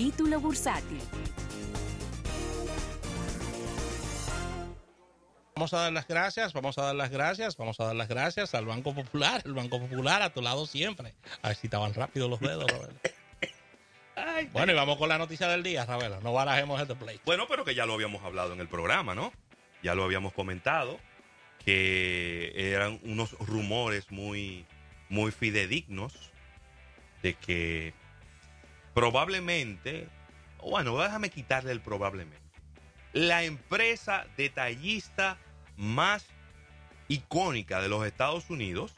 Capítulo Bursátil. Vamos a dar las gracias, vamos a dar las gracias, vamos a dar las gracias al Banco Popular, el Banco Popular a tu lado siempre. A ver si estaban rápido los dedos, Ravela. bueno, y vamos con la noticia del día, Ravela. No barajemos este play. Bueno, pero que ya lo habíamos hablado en el programa, ¿no? Ya lo habíamos comentado, que eran unos rumores muy, muy fidedignos de que probablemente, bueno, déjame quitarle el probablemente. La empresa detallista más icónica de los Estados Unidos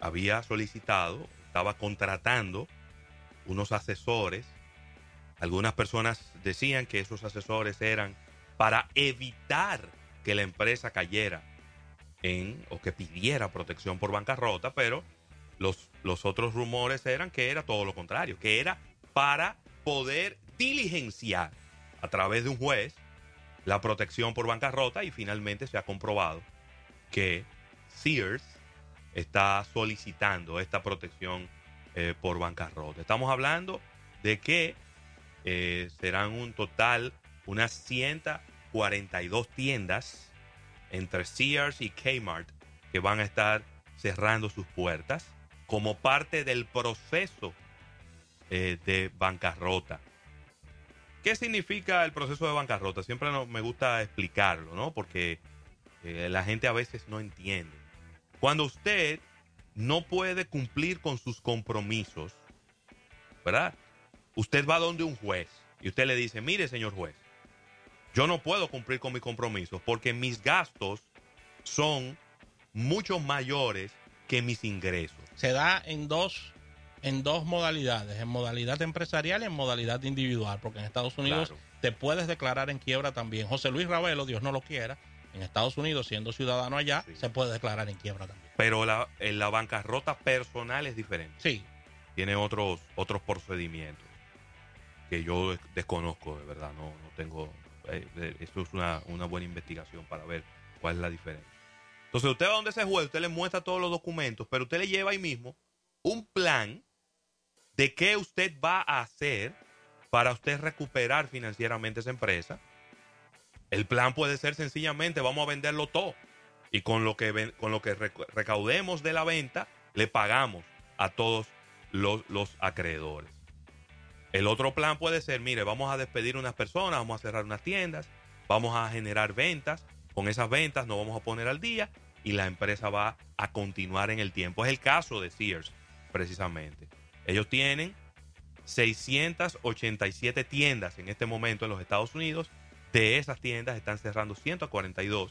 había solicitado, estaba contratando unos asesores. Algunas personas decían que esos asesores eran para evitar que la empresa cayera en o que pidiera protección por bancarrota, pero los, los otros rumores eran que era todo lo contrario, que era para poder diligenciar a través de un juez la protección por bancarrota y finalmente se ha comprobado que Sears está solicitando esta protección eh, por bancarrota. Estamos hablando de que eh, serán un total unas 142 tiendas entre Sears y Kmart que van a estar cerrando sus puertas como parte del proceso eh, de bancarrota. ¿Qué significa el proceso de bancarrota? Siempre me gusta explicarlo, ¿no? Porque eh, la gente a veces no entiende. Cuando usted no puede cumplir con sus compromisos, ¿verdad? Usted va donde un juez y usted le dice, mire señor juez, yo no puedo cumplir con mis compromisos porque mis gastos son mucho mayores que mis ingresos. Se da en dos en dos modalidades, en modalidad empresarial y en modalidad individual, porque en Estados Unidos te puedes declarar en quiebra también. José Luis Ravelo, Dios no lo quiera, en Estados Unidos, siendo ciudadano allá, se puede declarar en quiebra también. Pero la, en la bancarrota personal es diferente. Sí. Tiene otros, otros procedimientos que yo desconozco, de verdad, no, no tengo... Eh, eh, eso es una, una buena investigación para ver cuál es la diferencia. Entonces usted va donde ese juez, usted le muestra todos los documentos, pero usted le lleva ahí mismo un plan de qué usted va a hacer para usted recuperar financieramente esa empresa. El plan puede ser sencillamente vamos a venderlo todo y con lo que, con lo que recaudemos de la venta le pagamos a todos los, los acreedores. El otro plan puede ser, mire, vamos a despedir unas personas, vamos a cerrar unas tiendas, vamos a generar ventas, con esas ventas nos vamos a poner al día y la empresa va a continuar en el tiempo. Es el caso de Sears, precisamente. Ellos tienen 687 tiendas en este momento en los Estados Unidos. De esas tiendas están cerrando 142.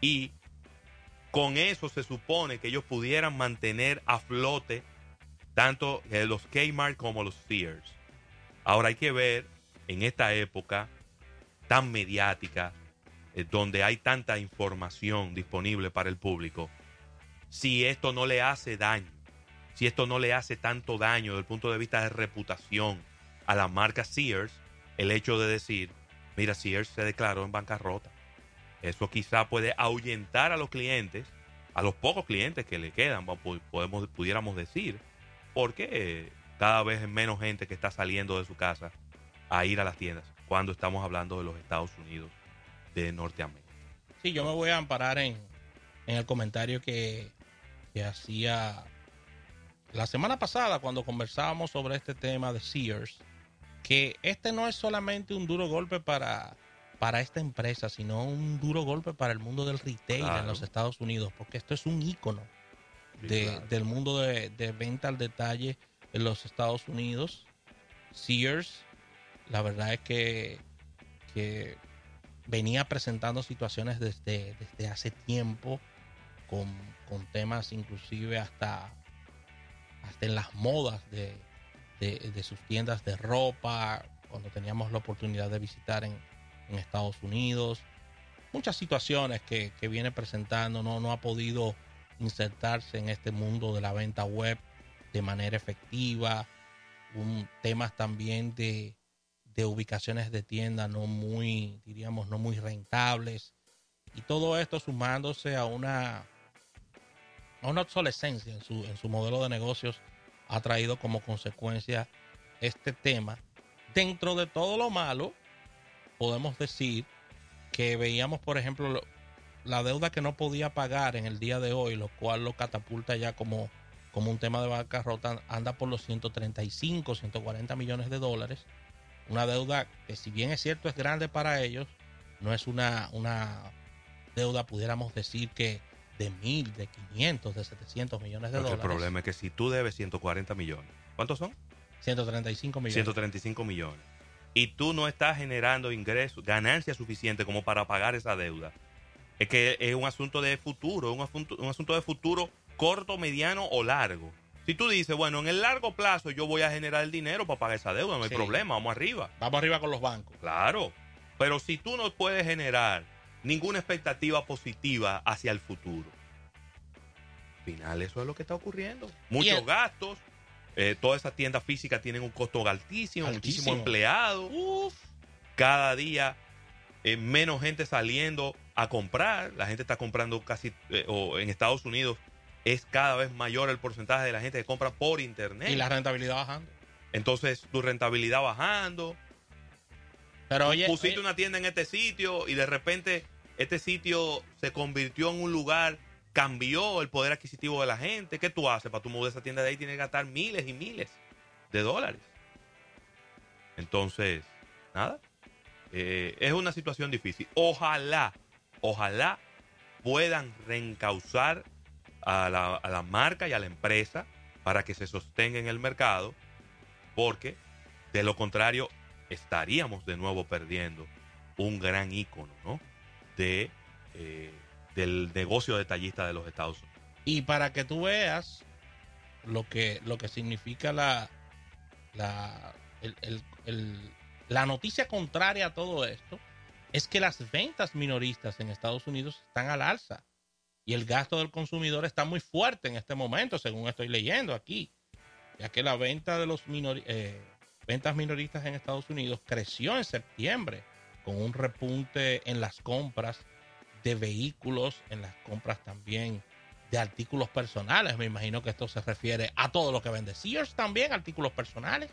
Y con eso se supone que ellos pudieran mantener a flote tanto los Kmart como los Sears. Ahora hay que ver en esta época tan mediática, eh, donde hay tanta información disponible para el público, si esto no le hace daño si esto no le hace tanto daño desde el punto de vista de reputación a la marca Sears, el hecho de decir, mira, Sears se declaró en bancarrota. Eso quizá puede ahuyentar a los clientes, a los pocos clientes que le quedan, podemos, pudiéramos decir, porque cada vez es menos gente que está saliendo de su casa a ir a las tiendas cuando estamos hablando de los Estados Unidos de Norteamérica. Sí, yo me voy a amparar en, el comentario que, que hacía la semana pasada cuando conversábamos sobre este tema de Sears, que este no es solamente un duro golpe para, para esta empresa, sino un duro golpe para el mundo del retail en los Estados Unidos, porque esto es un ícono del mundo de, venta al detalle en los Estados Unidos. Sears, la verdad es que, que venía presentando situaciones desde, desde hace tiempo, con, con temas inclusive hasta hasta en las modas de, sus tiendas de ropa, cuando teníamos la oportunidad de visitar en, Estados Unidos. Muchas situaciones que, viene presentando, no, no ha podido insertarse en este mundo de la venta web de manera efectiva. Un, temas también de, de ubicaciones de tienda no muy, diríamos, no muy rentables. Y todo esto sumándose a una una obsolescencia en su, en su modelo de negocios ha traído como consecuencia este tema dentro de todo lo malo, podemos decir que veíamos, por ejemplo, la deuda que no podía pagar en el día de hoy, lo cual lo catapulta ya como, como un tema de bancarrota, anda por los 135, 140 millones de dólares. Una deuda que si bien es cierto es grande para ellos, no es una, una deuda, pudiéramos decir que de mil, de 500, de 700 millones de dólares. El problema es que si tú debes 140 millones, ¿cuántos son? 135 millones. 135 millones. Y tú no estás generando ingresos, ganancias suficientes como para pagar esa deuda. Es que es un asunto de futuro, un asunto, un asunto de futuro corto, mediano o largo. Si tú dices, bueno, en el largo plazo yo voy a generar el dinero para pagar esa deuda, no hay problema, vamos arriba. Vamos arriba con los bancos. Claro. Pero si tú no puedes generar ninguna expectativa positiva hacia el futuro, al final eso es lo que está ocurriendo. Muchos gastos, eh, todas esas tiendas físicas tienen un costo altísimo, muchísimo empleado. Cada día eh, menos gente saliendo a comprar. La gente está comprando casi, eh, o en Estados Unidos es cada vez mayor el porcentaje de la gente que compra por internet. Y la rentabilidad bajando. Entonces, tu rentabilidad bajando. Pero oye, pusiste una tienda en este sitio y de repente este sitio se convirtió en un lugar cambió el poder adquisitivo de la gente. ¿Qué tú haces para tú mover esa tienda de ahí? Tienes que gastar miles y miles de dólares. Entonces, nada. Eh, es una situación difícil. Ojalá, ojalá puedan reencauzar a la, a la marca y a la empresa para que se sostenga en el mercado, porque de lo contrario estaríamos de nuevo perdiendo un gran ícono ¿no? de eh, del negocio detallista de los Estados Unidos. Y para que tú veas lo que, lo que significa la, la, la noticia contraria a todo esto, es que las ventas minoristas en Estados Unidos están al alza y el gasto del consumidor está muy fuerte en este momento, según estoy leyendo aquí, ya que la venta de los eh, ventas minoristas en Estados Unidos creció en septiembre con un repunte en las compras de vehículos, en las compras también de artículos personales. Me imagino que esto se refiere a todo lo que vende Sears también, artículos personales.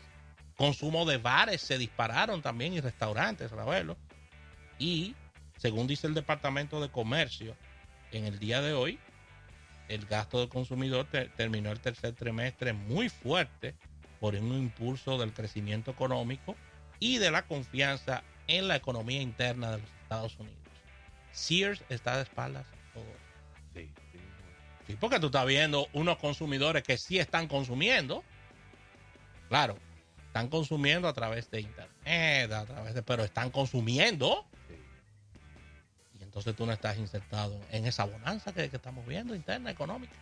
Consumo de bares se dispararon también y restaurantes, Ravelo. Y según dice el Departamento de Comercio, en el día de hoy, el gasto del consumidor terminó el tercer trimestre muy fuerte por un impulso del crecimiento económico y de la confianza en la economía interna de los Estados Unidos. Sears está de espaldas todo. Sí, sí. sí, porque tú estás viendo unos consumidores que sí están consumiendo. Claro, están consumiendo a través de internet, a través de, pero están consumiendo. Entonces tú no estás insertado en esa bonanza que, que estamos viendo interna, económica.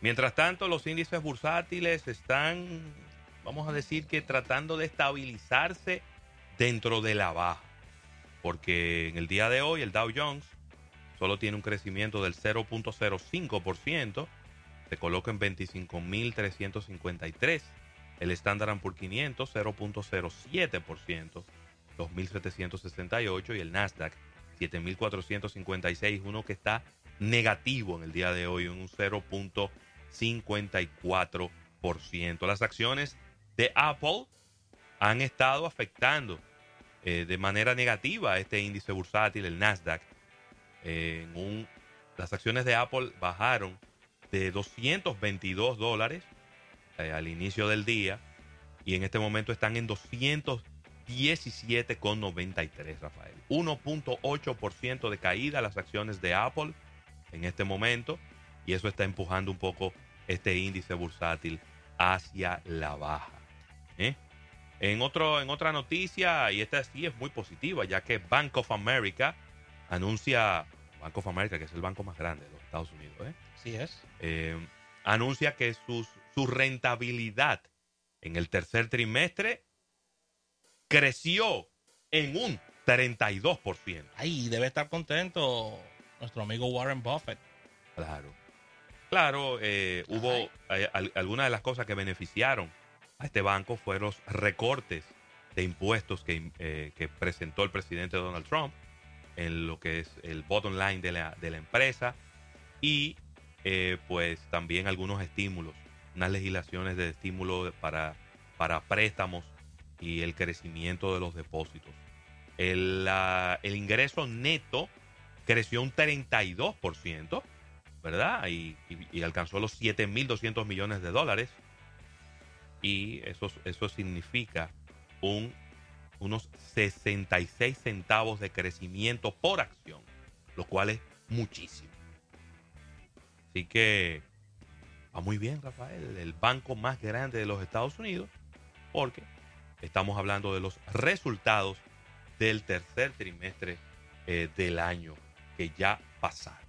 Mientras tanto, los índices bursátiles están, vamos a decir que tratando de estabilizarse dentro de la baja porque en el día de hoy el Dow Jones solo tiene un crecimiento del 0.05%, se coloca en 25.353. El Standard Poor's 500 0.07%, 2.768 y el Nasdaq 7.456, uno que está negativo en el día de hoy en un 0.54%. Las acciones de Apple han estado afectando eh, de manera negativa este índice bursátil, el Nasdaq. las acciones de Apple bajaron de 222 dólares eh, al inicio del día y en este momento están en 217,93, Rafael. 1.8% de caída las acciones de Apple en este momento y eso está empujando un poco este índice bursátil hacia la baja. ¿eh? En, otro, en otra noticia, y esta sí es muy positiva, ya que Bank of America anuncia, Bank of America, que es el banco más grande de los Estados Unidos, ¿eh? Sí es. Eh, anuncia que sus, su rentabilidad en el tercer trimestre creció en un 32%. Ay, debe estar contento nuestro amigo Warren Buffett. Claro. Claro, eh, hubo algunas de las cosas que beneficiaron a este banco fueron los recortes de impuestos eh, que, presentó el presidente Donald Trump en lo que es el bottom line de la, de la empresa y eh, pues también algunos estímulos, unas legislaciones de estímulo para, para préstamos y el crecimiento de los depósitos. El, el ingreso neto creció un 32%, ¿verdad? Y, alcanzó los 7.200 millones de dólares. Y eso, eso significa un, unos 66 centavos de crecimiento por acción, lo cual es muchísimo. Así que va muy bien, Rafael, el banco más grande de los Estados Unidos, porque estamos hablando de los resultados del tercer trimestre eh, del año que ya pasaron.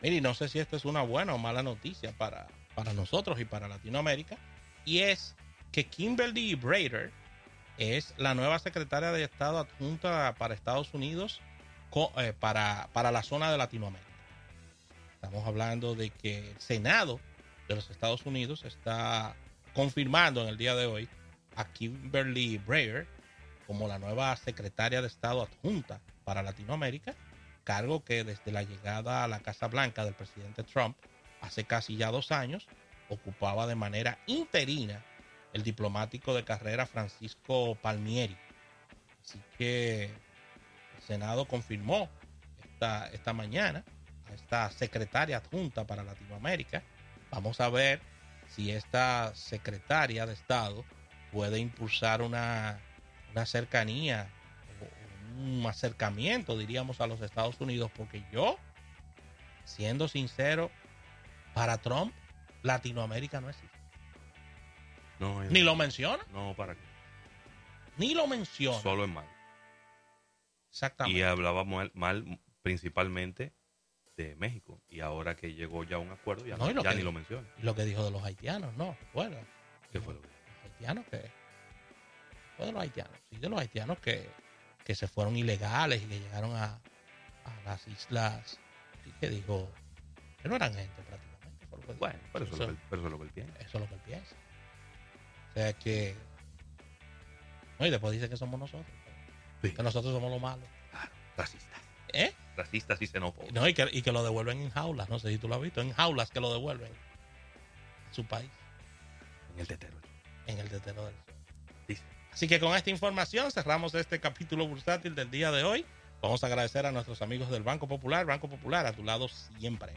Mire, no sé si esto es una buena o mala noticia para, para nosotros y para Latinoamérica, y es que Kimberly Brader es la nueva secretaria de Estado adjunta para Estados Unidos eh, para, para la zona de Latinoamérica. Estamos hablando de que el Senado de los Estados Unidos está confirmando en el día de hoy a Kimberly Brader como la nueva secretaria de Estado adjunta para Latinoamérica cargo que desde la llegada a la Casa Blanca del presidente Trump hace casi ya dos años ocupaba de manera interina el diplomático de carrera Francisco Palmieri. Así que el Senado confirmó esta, esta mañana a esta secretaria adjunta para Latinoamérica. Vamos a ver si esta secretaria de Estado puede impulsar una, una cercanía un acercamiento, diríamos, a los Estados Unidos, porque yo, siendo sincero, para Trump, Latinoamérica no existe. No, Ni lo menciona. No, ¿para qué? Ni lo menciona. Solo en mal. Exactamente. Y hablaba mal, principalmente de México. Y ahora que llegó ya un acuerdo, ya, ya ni lo menciona. Lo que dijo de los haitianos, no. Bueno. ¿Qué fue lo que Los haitianos que... Fue de los haitianos. Sí, de los haitianos que que se fueron ilegales y que llegaron a, las islas y que dijo que no eran gente prácticamente. bueno, pero eso, es lo que él piensa. Eso es lo que él piensa. O sea que... No, y después dice que somos nosotros. Que nosotros somos los malos. Claro, racistas. ¿Eh? Racistas y xenófobos. No, y que, y que lo devuelven en jaulas. No sé si tú lo has visto. En jaulas que lo devuelven a su país. En el tetero. En el del sol. Dice. Así que con esta información cerramos este capítulo bursátil del día de hoy. Vamos a agradecer a nuestros amigos del Banco Popular. Banco Popular, a tu lado siempre.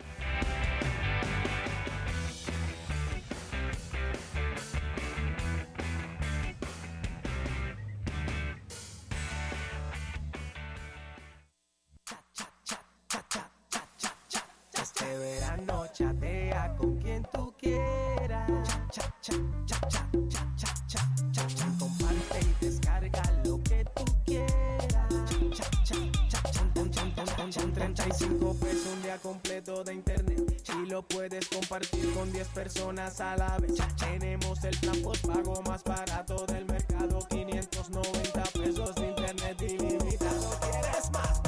Personas a la vez. Tenemos el plan pago más barato del mercado, 590 pesos de internet ilimitado. ¿Quieres más?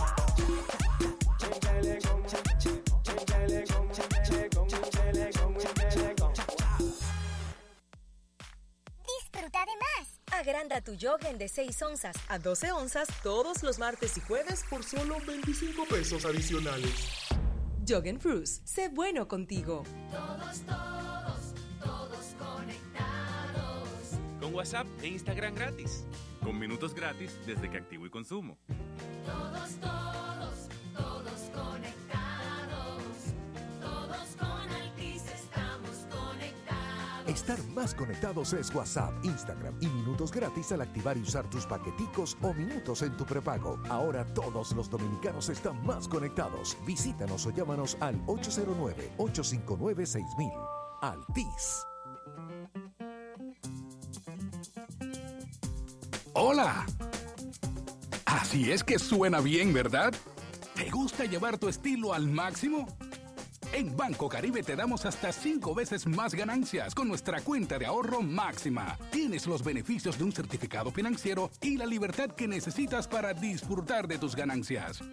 Disfruta de más. Agranda tu Jogen de 6 onzas a 12 onzas todos los martes y jueves por solo 25 pesos adicionales. Jogen Fruits, sé bueno contigo. Todos, todos, todos conectados. Con WhatsApp e Instagram gratis. Con minutos gratis desde que activo y consumo. Todos, todos, Estar más conectados es WhatsApp, Instagram y minutos gratis al activar y usar tus paqueticos o minutos en tu prepago. Ahora todos los dominicanos están más conectados. Visítanos o llámanos al 809-859-6000. Altis. Hola. Así es que suena bien, ¿verdad? ¿Te gusta llevar tu estilo al máximo? En Banco Caribe te damos hasta cinco veces más ganancias con nuestra cuenta de ahorro máxima. Tienes los beneficios de un certificado financiero y la libertad que necesitas para disfrutar de tus ganancias.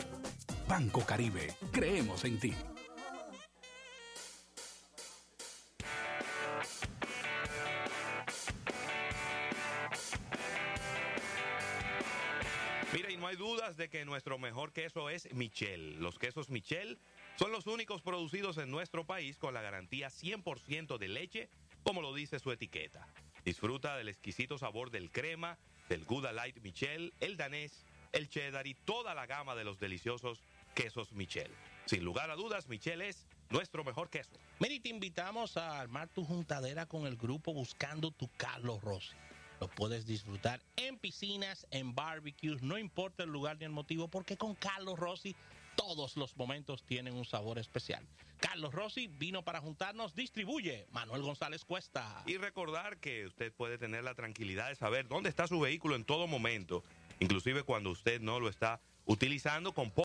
Banco Caribe, creemos en ti. Mira, y no hay dudas de que nuestro mejor queso es Michel. Los quesos Michel son los únicos producidos en nuestro país con la garantía 100% de leche, como lo dice su etiqueta. Disfruta del exquisito sabor del crema, del Gouda Light Michel, el danés, el cheddar y toda la gama de los deliciosos quesos Michel. Sin lugar a dudas, Michel es nuestro mejor queso. Mary, te invitamos a armar tu juntadera con el grupo Buscando tu Carlos Rossi. Lo puedes disfrutar en piscinas, en barbecues, no importa el lugar ni el motivo, porque con Carlos Rossi todos los momentos tienen un sabor especial. Carlos Rossi vino para juntarnos, distribuye Manuel González Cuesta. Y recordar que usted puede tener la tranquilidad de saber dónde está su vehículo en todo momento, inclusive cuando usted no lo está utilizando con